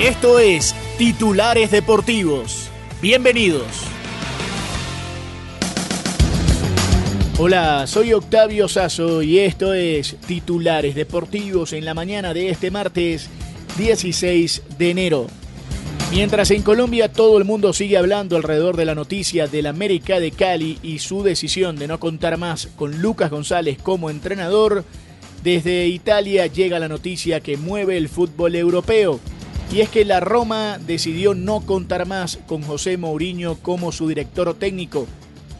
Esto es Titulares Deportivos. Bienvenidos. Hola, soy Octavio Sazo y esto es Titulares Deportivos en la mañana de este martes 16 de enero. Mientras en Colombia todo el mundo sigue hablando alrededor de la noticia del América de Cali y su decisión de no contar más con Lucas González como entrenador, desde Italia llega la noticia que mueve el fútbol europeo. Y es que la Roma decidió no contar más con José Mourinho como su director técnico.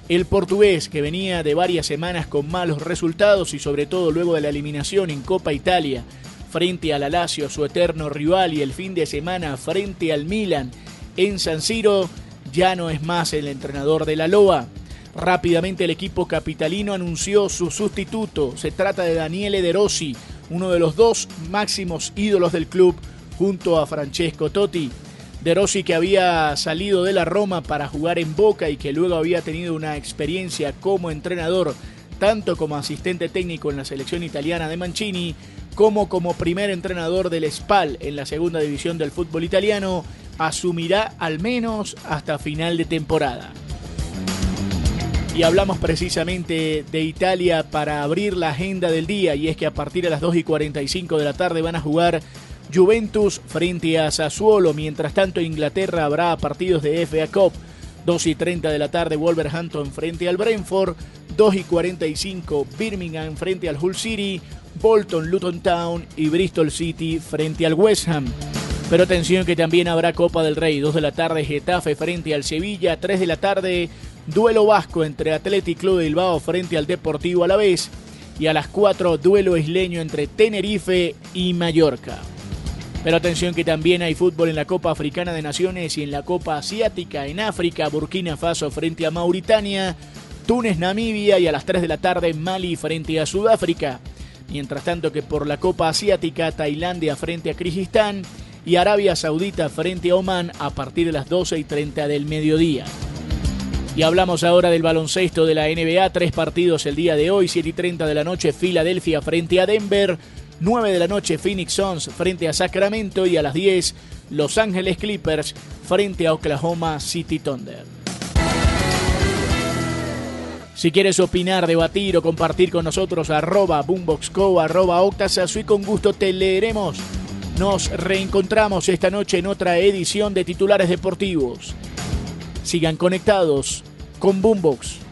El portugués, que venía de varias semanas con malos resultados y sobre todo luego de la eliminación en Copa Italia, frente al Lazio, su eterno rival, y el fin de semana frente al Milan en San Siro, ya no es más el entrenador de la Loa. Rápidamente el equipo capitalino anunció su sustituto. Se trata de Daniele De Rossi, uno de los dos máximos ídolos del club junto a Francesco Totti. De Rossi que había salido de la Roma para jugar en Boca y que luego había tenido una experiencia como entrenador, tanto como asistente técnico en la selección italiana de Mancini, como como primer entrenador del Spal en la segunda división del fútbol italiano, asumirá al menos hasta final de temporada. Y hablamos precisamente de Italia para abrir la agenda del día y es que a partir de las 2 y 45 de la tarde van a jugar Juventus frente a Sassuolo. Mientras tanto, Inglaterra habrá partidos de FA Cup. 2 y 30 de la tarde, Wolverhampton frente al Brentford. 2 y 45, Birmingham frente al Hull City. Bolton, Luton Town y Bristol City frente al West Ham. Pero atención que también habrá Copa del Rey. 2 de la tarde, Getafe frente al Sevilla. 3 de la tarde, duelo vasco entre Athletic Club de Bilbao frente al Deportivo Alavés. Y a las 4, duelo isleño entre Tenerife y Mallorca. Pero atención que también hay fútbol en la Copa Africana de Naciones y en la Copa Asiática en África, Burkina Faso frente a Mauritania, Túnez, Namibia y a las 3 de la tarde Mali frente a Sudáfrica. Mientras tanto que por la Copa Asiática, Tailandia frente a Kirguistán y Arabia Saudita frente a Omán a partir de las 12 y 30 del mediodía. Y hablamos ahora del baloncesto de la NBA, tres partidos el día de hoy, 7 y 30 de la noche, Filadelfia frente a Denver, 9 de la noche Phoenix Suns frente a Sacramento y a las 10 Los Ángeles Clippers frente a Oklahoma City Thunder. Si quieres opinar, debatir o compartir con nosotros, arroba boomboxco, arroba octasazo y con gusto te leeremos. Nos reencontramos esta noche en otra edición de Titulares Deportivos. Sigan conectados con Boombox.